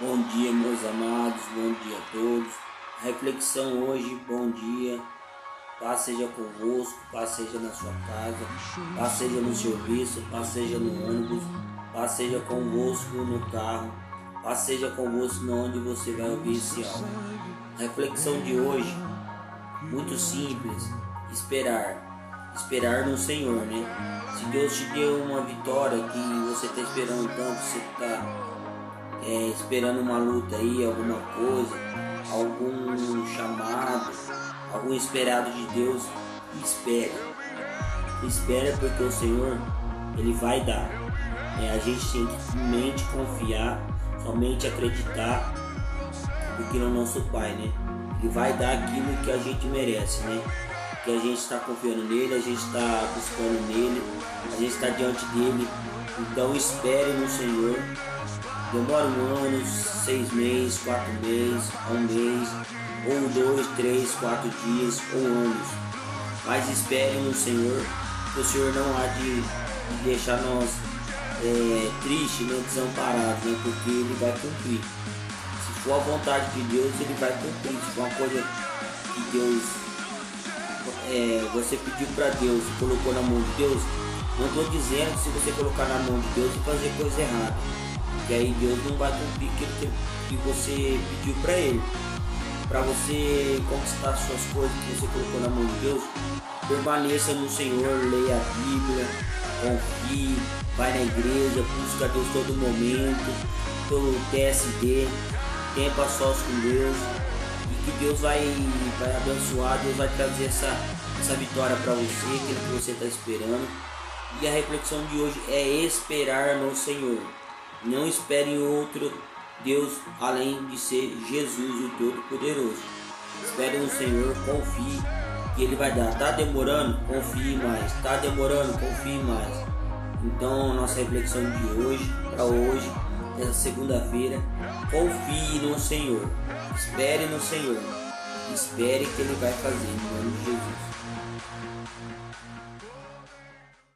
Bom dia, meus amados, bom dia a todos. A reflexão hoje, bom dia. Paz seja convosco, paz seja na sua casa, paz seja no serviço, paz seja no ônibus, paz seja convosco no carro, paz seja convosco onde você vai ouvir esse áudio. A reflexão de hoje, muito simples, esperar. Esperar no Senhor, né? Se Deus te deu uma vitória que você está esperando tanto, você está é, esperando uma luta aí, alguma coisa, algum chamado, algum esperado de Deus, espere. Espere porque o Senhor, Ele vai dar. É, a gente tem que somente confiar, somente acreditar, porque no nosso Pai, né? Ele vai dar aquilo que a gente merece, né? Que a gente está confiando nele, a gente está buscando nele, a gente está diante dele. Então espere no Senhor Demora um ano, seis meses, quatro meses, um mês, ou dois, três, quatro dias, ou anos. Mas espere no Senhor, que o Senhor não há de, de deixar nós é, tristes, nem desamparados, né? porque Ele vai cumprir. Se for a vontade de Deus, Ele vai cumprir. Se for uma coisa que Deus, é, você pediu para Deus e colocou na mão de Deus, não estou dizendo que se você colocar na mão de Deus e fazer coisa errada. E aí Deus não vai cumprir aquilo que, você pediu para Ele. Para você conquistar suas coisas que você colocou na mão de Deus, permaneça no Senhor, leia a Bíblia, confie, vai na igreja, busca Deus todo momento, pelo TSD, tempo a sós com Deus, e que Deus vai, vai abençoar, Deus vai trazer essa, essa vitória para você, aquilo que você está esperando. E a reflexão de hoje é esperar no Senhor. Não espere em outro Deus além de ser Jesus, o Todo-Poderoso. Espere no Senhor, confie que Ele vai dar. Está demorando? Confie mais. Está demorando? Confie mais. Então, nossa reflexão de hoje, para hoje, essa segunda-feira, confie no Senhor. Espere no Senhor. Espere que Ele vai fazer, em nome de Jesus.